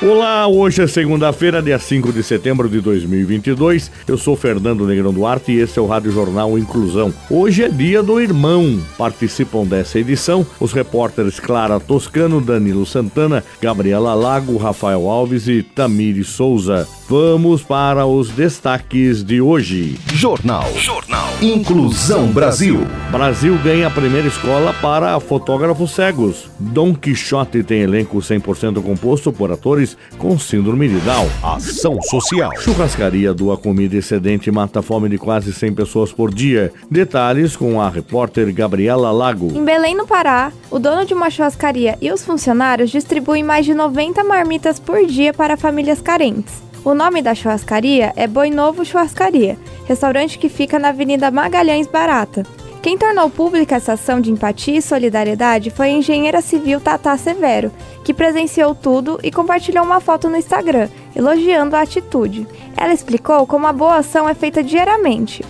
Olá, hoje é segunda-feira, dia 5 de setembro de 2022. Eu sou Fernando Negrão Duarte e esse é o Rádio Jornal Inclusão. Hoje é dia do irmão. Participam dessa edição os repórteres Clara Toscano, Danilo Santana, Gabriela Lago, Rafael Alves e Tamiri Souza. Vamos para os destaques de hoje. Jornal. Jornal. Inclusão Brasil. Brasil ganha a primeira escola para fotógrafos cegos. Dom Quixote tem elenco 100% composto por atores com síndrome de Down. Ação social. Churrascaria doa comida excedente e mata a fome de quase 100 pessoas por dia. Detalhes com a repórter Gabriela Lago. Em Belém, no Pará, o dono de uma churrascaria e os funcionários distribuem mais de 90 marmitas por dia para famílias carentes. O nome da churrascaria é Boi Novo Churrascaria, restaurante que fica na Avenida Magalhães Barata. Quem tornou pública essa ação de empatia e solidariedade foi a engenheira civil Tata Severo, que presenciou tudo e compartilhou uma foto no Instagram, elogiando a atitude. Ela explicou como a boa ação é feita diariamente.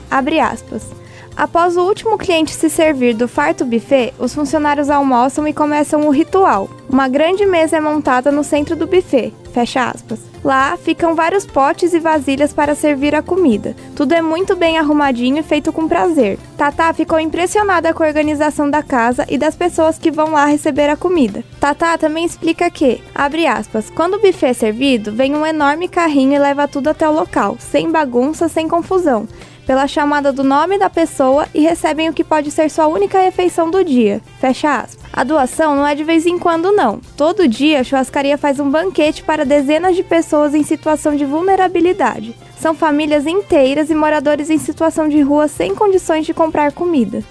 Após o último cliente se servir do farto buffet, os funcionários almoçam e começam o ritual. Uma grande mesa é montada no centro do buffet. Fecha aspas. Lá ficam vários potes e vasilhas para servir a comida. Tudo é muito bem arrumadinho e feito com prazer. Tata ficou impressionada com a organização da casa e das pessoas que vão lá receber a comida. Tata também explica que, abre aspas, quando o buffet é servido, vem um enorme carrinho e leva tudo até o local, sem bagunça, sem confusão pela chamada do nome da pessoa e recebem o que pode ser sua única refeição do dia. Fecha aspas. A doação não é de vez em quando, não. Todo dia a churrascaria faz um banquete para dezenas de pessoas em situação de vulnerabilidade. São famílias inteiras e moradores em situação de rua sem condições de comprar comida.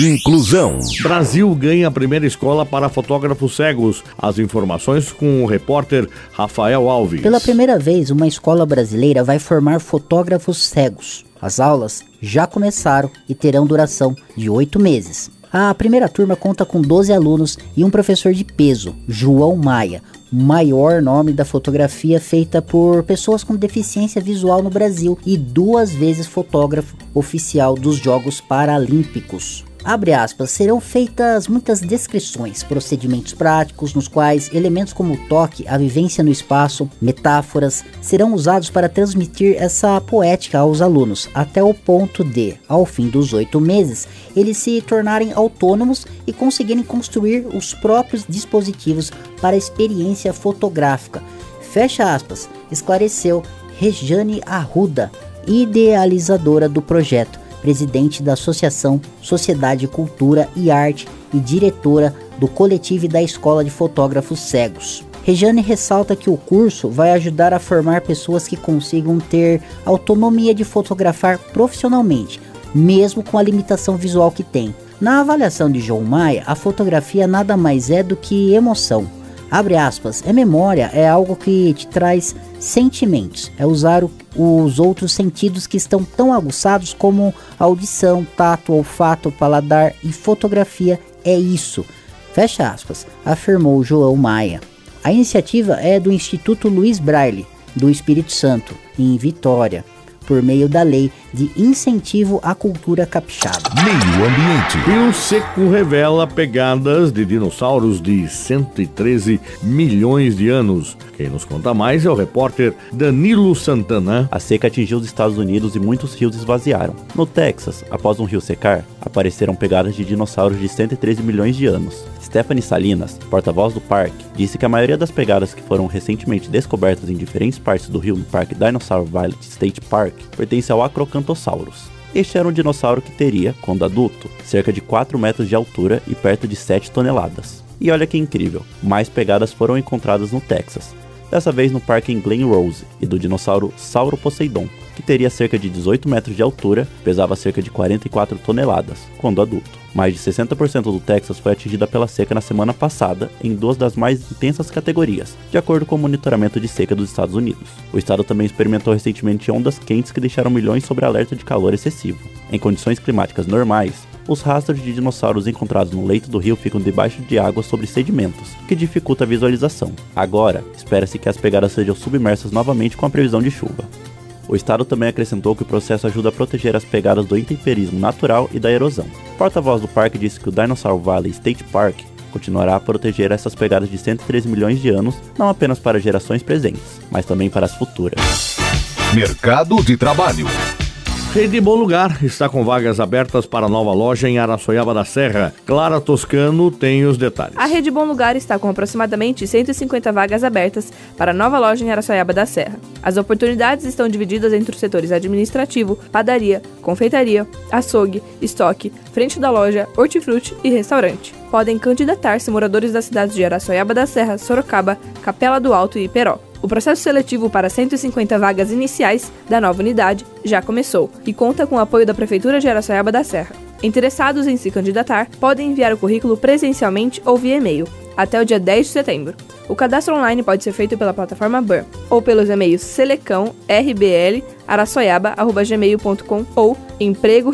Inclusão. Brasil ganha a primeira escola para fotógrafos cegos. As informações com o repórter Rafael Alves. Pela primeira vez, uma escola brasileira vai formar fotógrafos cegos. As aulas já começaram e terão duração de oito meses. A primeira turma conta com 12 alunos e um professor de peso, João Maia, o maior nome da fotografia feita por pessoas com deficiência visual no Brasil e duas vezes fotógrafo oficial dos Jogos Paralímpicos abre aspas, serão feitas muitas descrições, procedimentos práticos nos quais elementos como o toque, a vivência no espaço, metáforas serão usados para transmitir essa poética aos alunos, até o ponto de, ao fim dos oito meses, eles se tornarem autônomos e conseguirem construir os próprios dispositivos para a experiência fotográfica. Fecha aspas, esclareceu Rejane Arruda, idealizadora do projeto presidente da Associação Sociedade Cultura e Arte e diretora do coletivo da Escola de Fotógrafos Cegos. Rejane ressalta que o curso vai ajudar a formar pessoas que consigam ter autonomia de fotografar profissionalmente, mesmo com a limitação visual que tem. Na avaliação de João Maia, a fotografia nada mais é do que emoção. Abre aspas, é memória, é algo que te traz sentimentos, é usar o os outros sentidos que estão tão aguçados como audição, tato, olfato, paladar e fotografia é isso. Fecha aspas, afirmou João Maia. A iniciativa é do Instituto Luiz Braille, do Espírito Santo, em Vitória por meio da lei de incentivo à cultura capixaba. Meio ambiente. Rio Seco revela pegadas de dinossauros de 113 milhões de anos. Quem nos conta mais é o repórter Danilo Santana. A seca atingiu os Estados Unidos e muitos rios esvaziaram. No Texas, após um rio secar, apareceram pegadas de dinossauros de 113 milhões de anos. Stephanie Salinas, porta-voz do parque, disse que a maioria das pegadas que foram recentemente descobertas em diferentes partes do rio no Parque Dinosaur Valley State Park pertence ao Este era um dinossauro que teria, quando adulto, cerca de 4 metros de altura e perto de 7 toneladas. E olha que incrível, mais pegadas foram encontradas no Texas, dessa vez no parque em Glen Rose, e do dinossauro Sauro Poseidon, que teria cerca de 18 metros de altura, pesava cerca de 44 toneladas, quando adulto. Mais de 60% do Texas foi atingida pela seca na semana passada, em duas das mais intensas categorias, de acordo com o monitoramento de seca dos Estados Unidos. O estado também experimentou recentemente ondas quentes que deixaram milhões sob alerta de calor excessivo. Em condições climáticas normais, os rastros de dinossauros encontrados no leito do rio ficam debaixo de água sobre sedimentos, que dificulta a visualização. Agora, espera-se que as pegadas sejam submersas novamente com a previsão de chuva. O Estado também acrescentou que o processo ajuda a proteger as pegadas do intemperismo natural e da erosão. O porta-voz do parque disse que o Dinosaur Valley State Park continuará a proteger essas pegadas de 113 milhões de anos, não apenas para gerações presentes, mas também para as futuras. Mercado de Trabalho. Rede Bom Lugar está com vagas abertas para nova loja em Araçoiaba da Serra. Clara Toscano tem os detalhes. A Rede Bom Lugar está com aproximadamente 150 vagas abertas para nova loja em Araçoiaba da Serra. As oportunidades estão divididas entre os setores administrativo, padaria, confeitaria, açougue, estoque, frente da loja, hortifruti e restaurante. Podem candidatar-se moradores das cidades de Araçoiaba da Serra, Sorocaba, Capela do Alto e Iperó. O processo seletivo para 150 vagas iniciais da nova unidade já começou e conta com o apoio da Prefeitura de Araçoiaba da Serra. Interessados em se candidatar podem enviar o currículo presencialmente ou via e-mail até o dia 10 de setembro. O cadastro online pode ser feito pela plataforma Burn ou pelos e-mails selecão.rbl@gmail.com ou emprego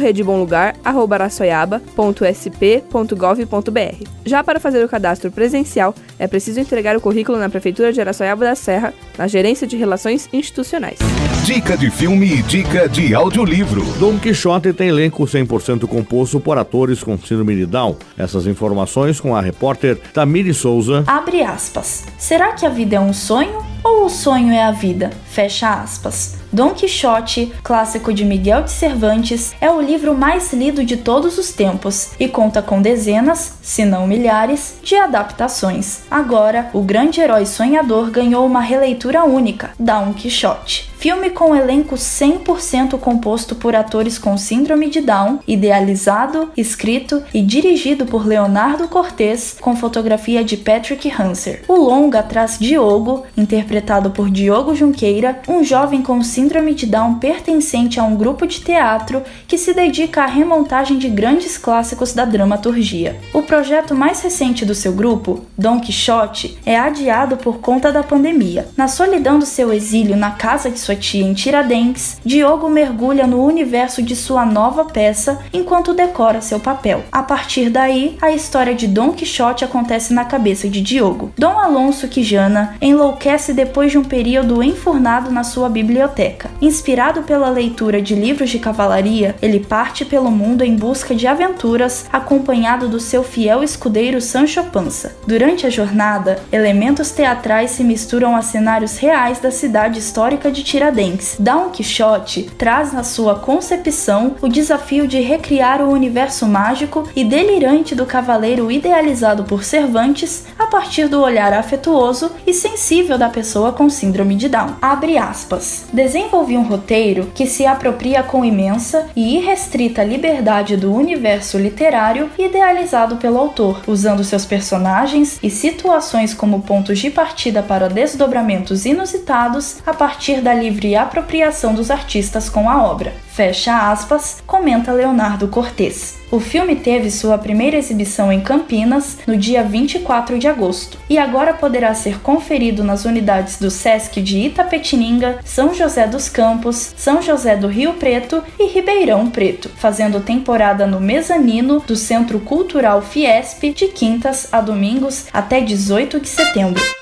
Já para fazer o cadastro presencial, é preciso entregar o currículo na Prefeitura de Araçoiaba da Serra, na Gerência de Relações Institucionais. Dica de filme e dica de audiolivro. Dom Quixote tem elenco 100% composto por atores com síndrome de Down. Essas informações com a repórter Tamiri Souza. Abre aspas. Será que a vida é um sonho ou o sonho é a vida? Fecha aspas. Dom Quixote, clássico de Miguel de Cervantes, é o livro mais lido de todos os tempos e conta com dezenas, se não milhares, de adaptações. Agora, o grande herói sonhador ganhou uma releitura única, Dom Quixote. Filme com elenco 100% composto por atores com síndrome de Down, idealizado, escrito e dirigido por Leonardo Cortez, com fotografia de Patrick Hanser. O longa traz Diogo, interpretado por Diogo Junqueira, um jovem com síndrome de Down pertencente a um grupo de teatro que se dedica à remontagem de grandes clássicos da dramaturgia. O projeto mais recente do seu grupo, Don Quixote, é adiado por conta da pandemia. Na solidão do seu exílio na casa de sua sua tia em Tiradentes, Diogo mergulha no universo de sua nova peça enquanto decora seu papel. A partir daí, a história de Dom Quixote acontece na cabeça de Diogo. Dom Alonso Quijana enlouquece depois de um período enfurnado na sua biblioteca. Inspirado pela leitura de livros de cavalaria, ele parte pelo mundo em busca de aventuras, acompanhado do seu fiel escudeiro Sancho Panza. Durante a jornada, elementos teatrais se misturam a cenários reais da cidade histórica de Tiradentes. Dom Quixote traz na sua concepção o desafio de recriar o universo mágico e delirante do cavaleiro idealizado por Cervantes a partir do olhar afetuoso e sensível da pessoa com síndrome de Down. Abre aspas. Desenvolvi um roteiro que se apropria com imensa e irrestrita liberdade do universo literário idealizado pelo autor, usando seus personagens e situações como pontos de partida para desdobramentos inusitados a partir da livre apropriação dos artistas com a obra. Fecha aspas, comenta Leonardo Cortes. O filme teve sua primeira exibição em Campinas no dia 24 de agosto e agora poderá ser conferido nas unidades do SESC de Itapetininga, São José dos Campos, São José do Rio Preto e Ribeirão Preto, fazendo temporada no mezanino do Centro Cultural Fiesp de quintas a domingos até 18 de setembro.